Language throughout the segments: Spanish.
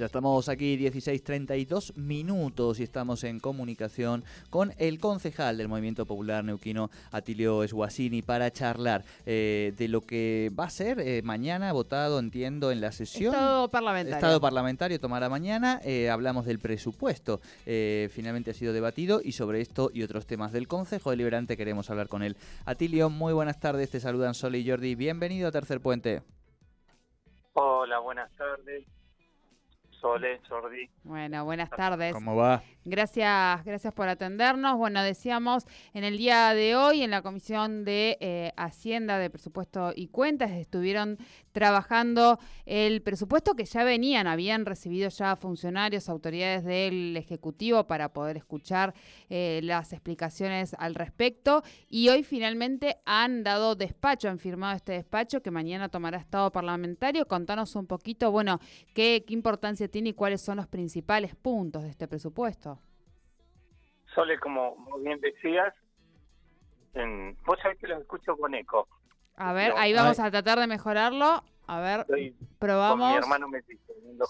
Ya estamos aquí 16.32 minutos y estamos en comunicación con el concejal del Movimiento Popular Neuquino, Atilio Esguasini, para charlar eh, de lo que va a ser eh, mañana votado, entiendo, en la sesión. Estado parlamentario. Estado parlamentario tomará mañana. Eh, hablamos del presupuesto. finalmente ha sido debatido y sobre esto y otros temas del Consejo Deliberante queremos hablar con él. Atilio, muy buenas tardes. Te saludan Sol y Jordi. Bienvenido a Tercer Puente. Hola, buenas tardes. Sole, Jordi. Bueno, buenas tardes. ¿Cómo va? Gracias, gracias por atendernos. Bueno, decíamos en el día de hoy en la Comisión de eh, Hacienda de Presupuesto y Cuentas estuvieron trabajando el presupuesto que ya venían, habían recibido ya funcionarios, autoridades del Ejecutivo para poder escuchar eh, las explicaciones al respecto y hoy finalmente han dado despacho, han firmado este despacho que mañana tomará estado parlamentario. Contanos un poquito, bueno, qué, qué importancia tiene y cuáles son los principales puntos de este presupuesto. Sole, como bien decías, en, vos sabés que lo escucho con eco. A ver, ahí vamos a tratar de mejorarlo. A ver, probamos. mi hermano me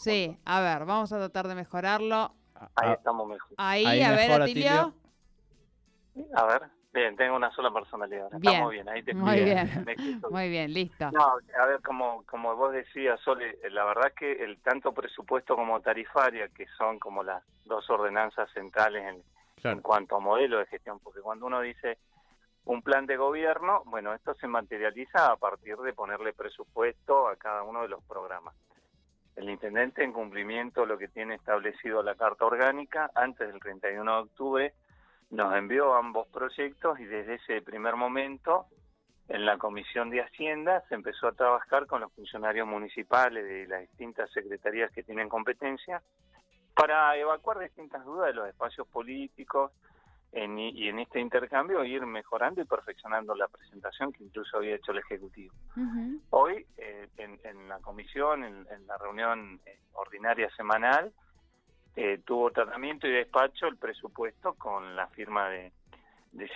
Sí, a ver, vamos a tratar de mejorarlo. Ahí estamos mejor. Ahí, a ver, Atilio. A ver. Bien, tengo una sola personalidad. Estamos bien, ahí te Muy bien, muy bien, listo. No, a ver, como, como vos decías, Sole, la verdad que el tanto presupuesto como tarifaria, que son como las dos ordenanzas centrales en, en cuanto a modelo de gestión, porque cuando uno dice un plan de gobierno, bueno, esto se materializa a partir de ponerle presupuesto a cada uno de los programas. El intendente, en cumplimiento de lo que tiene establecido la Carta Orgánica, antes del 31 de octubre, nos envió ambos proyectos y desde ese primer momento en la Comisión de Hacienda se empezó a trabajar con los funcionarios municipales de las distintas secretarías que tienen competencia para evacuar distintas dudas de los espacios políticos y en este intercambio ir mejorando y perfeccionando la presentación que incluso había hecho el Ejecutivo. Hoy, eh, en, la comisión, en, en la reunión eh, ordinaria semanal, eh, tuvo tratamiento y despacho el presupuesto con la firma de,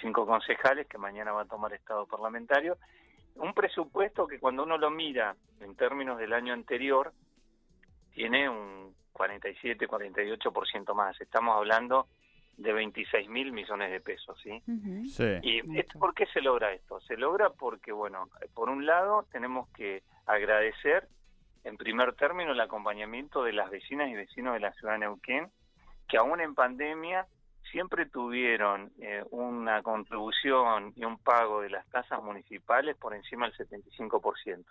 cinco concejales que mañana va a tomar estado parlamentario. Un presupuesto que cuando uno lo mira en términos del año anterior, tiene un 47, 48% más. Estamos hablando de 26 mil millones de pesos, ¿sí? sí. ¿Y por qué se logra esto? Se logra porque, bueno, por un lado tenemos que agradecer en primer término, el acompañamiento de las vecinas y vecinos de la ciudad de Neuquén, que aún en pandemia siempre tuvieron eh, una contribución y un pago de las tasas municipales por encima del 75%.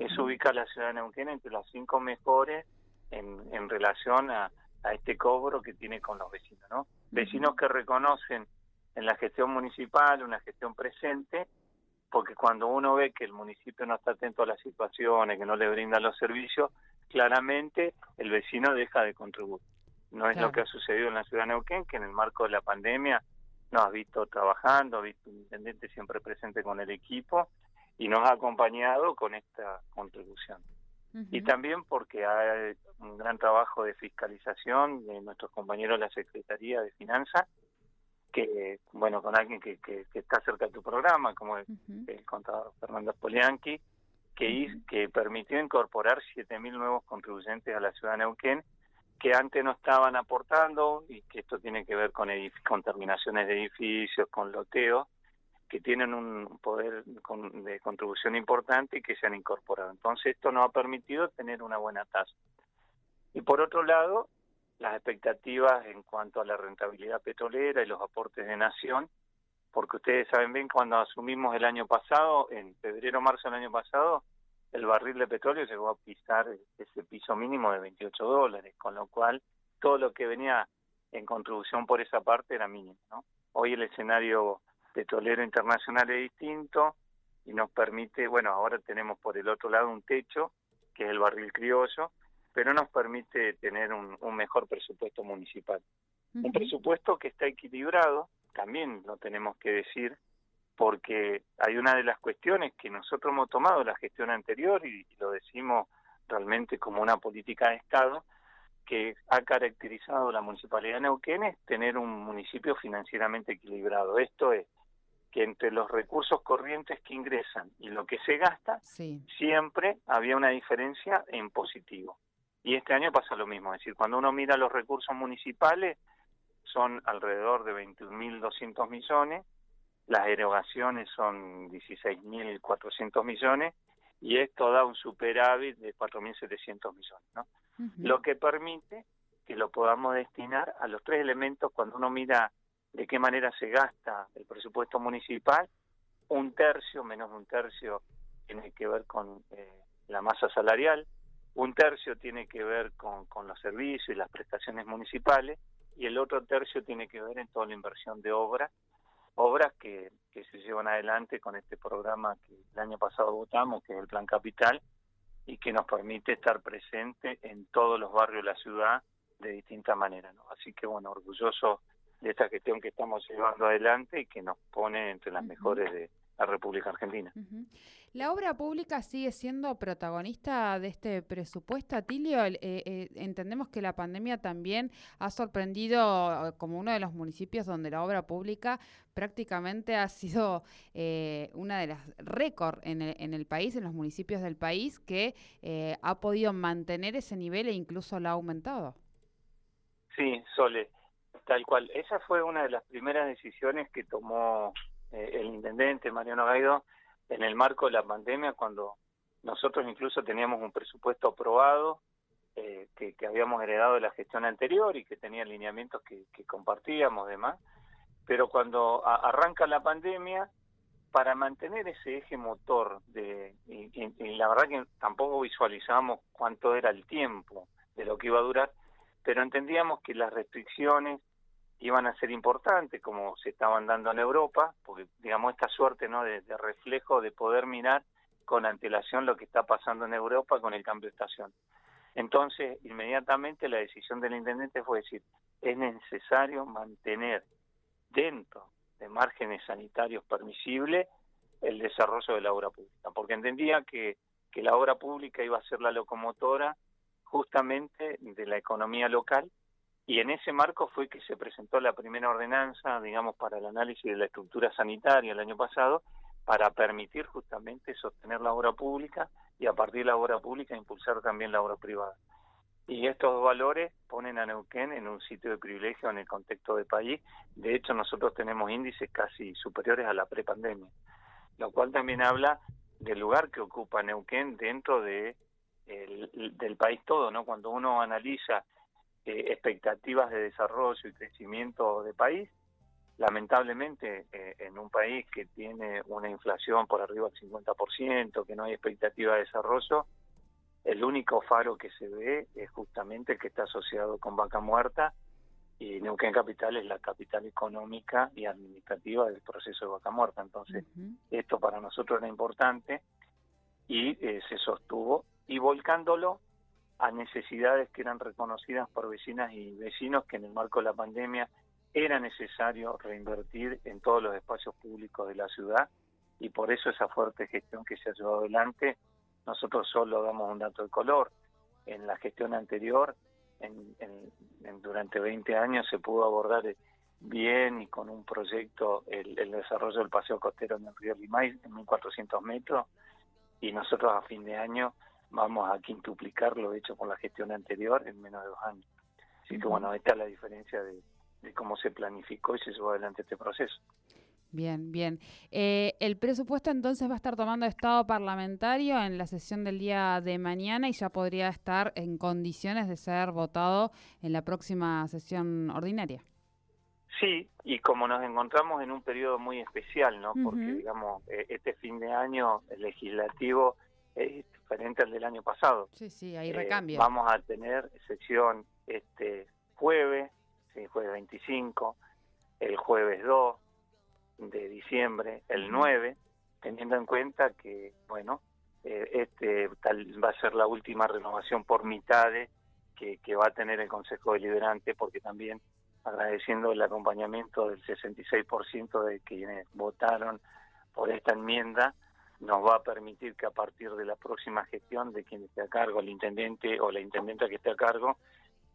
Eso ubica a la ciudad de Neuquén entre las cinco mejores en, en relación a, a, este cobro que tiene con los vecinos. ¿no? Vecinos que reconocen en la gestión municipal una gestión presente porque cuando uno ve que el municipio no está atento a las situaciones, que no le brinda los servicios, claramente el vecino deja de contribuir. No es lo que ha sucedido en la ciudad de Neuquén, que en el marco de la pandemia nos ha visto trabajando, ha visto un intendente siempre presente con el equipo y nos ha acompañado con esta contribución. Y también porque hay un gran trabajo de fiscalización de nuestros compañeros de la Secretaría de Finanzas que, bueno, con alguien que, que, está cerca de tu programa, como el, contador Fernando Polianqui, que, que permitió incorporar 7.000 nuevos contribuyentes a la ciudad de Neuquén, que antes no estaban aportando, y que esto tiene que ver con, con terminaciones de edificios, con loteos, que tienen un poder de contribución importante y que se han incorporado. Entonces esto nos ha permitido tener una buena tasa. Y por otro lado, las expectativas en cuanto a la rentabilidad petrolera y los aportes de nación, porque ustedes saben bien cuando asumimos el año pasado, en febrero marzo del año pasado, el barril de petróleo llegó a pisar ese piso mínimo de 28 dólares, con lo cual todo lo que venía en contribución por esa parte era mínimo. ¿no? Hoy el escenario petrolero internacional es distinto y nos permite, bueno, ahora tenemos por el otro lado un techo, que es el barril criollo, pero nos permite tener un, mejor presupuesto municipal. Un presupuesto que está equilibrado, también lo tenemos que decir, porque hay una de las cuestiones que nosotros hemos tomado la gestión anterior y, lo decimos realmente como una política de Estado que ha caracterizado la Municipalidad de Neuquén es tener un municipio financieramente equilibrado. Esto es que entre los recursos corrientes que ingresan y lo que se gasta, siempre había una diferencia en positivo. Y este año pasa lo mismo, es decir, cuando uno mira los recursos municipales, son alrededor de 21.200 millones, las erogaciones son 16.400 millones y esto da un superávit de 4.700 millones, ¿no? Lo que permite que lo podamos destinar a los tres elementos cuando uno mira de qué manera se gasta el presupuesto municipal, un tercio, menos un tercio, tiene que ver con eh, la masa salarial, un tercio tiene que ver con, con los servicios y las prestaciones municipales y el otro tercio tiene que ver en toda la inversión de obras, obras que, que se llevan adelante con este programa que el año pasado votamos, que es el Plan Capital, y que nos permite estar presente en todos los barrios de la ciudad de distintas maneras. ¿no? Así que bueno, orgulloso de esta gestión que estamos llevando adelante y que nos pone entre las mejores de, la República Argentina. ¿La obra pública sigue siendo protagonista de este presupuesto, Atilio? Eh, eh, entendemos que la pandemia también ha sorprendido eh, como uno de los municipios donde la obra pública prácticamente ha sido una de las récords en el, en el país, en los municipios del país, que ha podido mantener ese nivel e incluso lo ha aumentado. Sí, Sole, tal cual. Esa fue una de las primeras decisiones que tomó eh, el intendente Mariano Gaido en el marco de la pandemia, cuando nosotros incluso teníamos un presupuesto aprobado eh, que, habíamos heredado de la gestión anterior y que tenía lineamientos que, compartíamos demás, pero cuando arranca la pandemia, para mantener ese eje motor de y, la verdad que tampoco visualizábamos cuánto era el tiempo de lo que iba a durar, pero entendíamos que las restricciones iban a ser importantes como se estaban dando en Europa, porque digamos esta suerte no de, reflejo de poder mirar con antelación lo que está pasando en Europa con el cambio de estación. Entonces, inmediatamente la decisión del intendente fue decir, es necesario mantener dentro de márgenes sanitarios permisibles el desarrollo de la obra pública, porque entendía que, que la obra pública iba a ser la locomotora justamente de la economía local y en ese marco fue que se presentó la primera ordenanza, digamos, para el análisis de la estructura sanitaria el año pasado, para permitir justamente sostener la obra pública y a partir de la obra pública impulsar también la obra privada. Y estos valores ponen a Neuquén en un sitio de privilegio en el contexto del país. De hecho, nosotros tenemos índices casi superiores a la prepandemia, lo cual también habla del lugar que ocupa Neuquén dentro de del país todo, ¿no? Cuando uno analiza eh, expectativas de desarrollo y crecimiento de país. Lamentablemente, eh, en un país que tiene una inflación por arriba del 50%, que no hay expectativa de desarrollo, el único faro que se ve es justamente el que está asociado con Vaca Muerta y Neuquén Capital es la capital económica y administrativa del proceso de Vaca Muerta. Entonces, esto para nosotros era importante y eh, se sostuvo y volcándolo a necesidades que eran reconocidas por vecinas y vecinos que en el marco de la pandemia era necesario reinvertir en todos los espacios públicos de la ciudad y por eso esa fuerte gestión que se ha llevado adelante, nosotros solo damos un dato de color. En la gestión anterior, en, durante 20 años se pudo abordar bien y con un proyecto el, desarrollo del paseo costero en el río Limay en 1.400 metros y nosotros a fin de año vamos a quintuplicar lo hecho con la gestión anterior en menos de dos años. Así que bueno, esta es la diferencia de, cómo se planificó y se llevó adelante este proceso. Bien, bien. Eh, el presupuesto entonces va a estar tomando estado parlamentario en la sesión del día de mañana y ya podría estar en condiciones de ser votado en la próxima sesión ordinaria. Sí, y como nos encontramos en un periodo muy especial, ¿no? Porque, digamos, eh, este fin de año el legislativo es diferente al del año pasado. Sí, sí, hay eh, recambio. vamos a tener sesión este jueves, sí, jueves 25, el jueves 2 de diciembre, el 9, teniendo en cuenta que, bueno, eh, este tal va a ser la última renovación por mitades que, que va a tener el Consejo Deliberante, porque también agradeciendo el acompañamiento del 66% de quienes votaron por esta enmienda nos va a permitir que a partir de la próxima gestión de quien esté a cargo, el intendente o la intendenta que esté a cargo,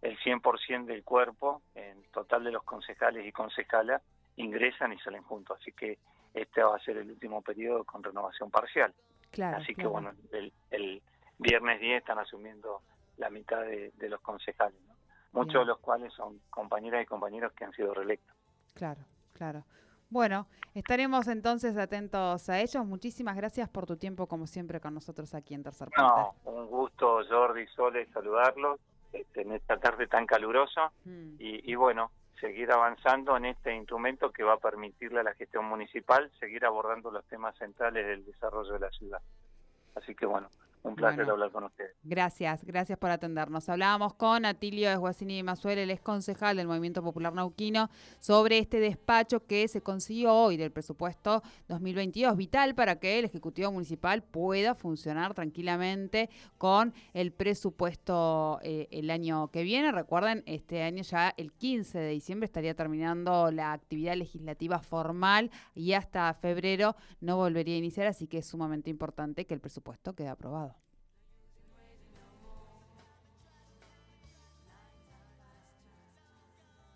el 100% del cuerpo, en total de los concejales y concejalas, ingresan y salen juntos. Así que este va a ser el último periodo con renovación parcial. Claro, Así que claro. bueno, el, el viernes 10 están asumiendo la mitad de, de los concejales, ¿no? muchos Bien. de los cuales son compañeras y compañeros que han sido reelectos. Claro, claro. Bueno, estaremos entonces atentos a ellos. Muchísimas gracias por tu tiempo, como siempre, con nosotros aquí en Tercer Puente. No, un gusto, Jordi Sole, saludarlos este, en esta tarde tan calurosa Mm, y, y bueno, seguir avanzando en este instrumento que va a permitirle a la gestión municipal seguir abordando los temas centrales del desarrollo de la ciudad. Así que bueno, un placer Bueno. hablar con ustedes. Gracias, gracias por atendernos. Hablábamos con Atilio Esguacini Masuel, el ex concejal del Movimiento Popular Nauquino, sobre este despacho que se consiguió hoy del presupuesto 2022, vital para que el Ejecutivo Municipal pueda funcionar tranquilamente con el presupuesto eh, el año que viene. Recuerden, este año ya el 15 de diciembre estaría terminando la actividad legislativa formal y hasta febrero no volvería a iniciar, así que es sumamente importante que el presupuesto quede aprobado.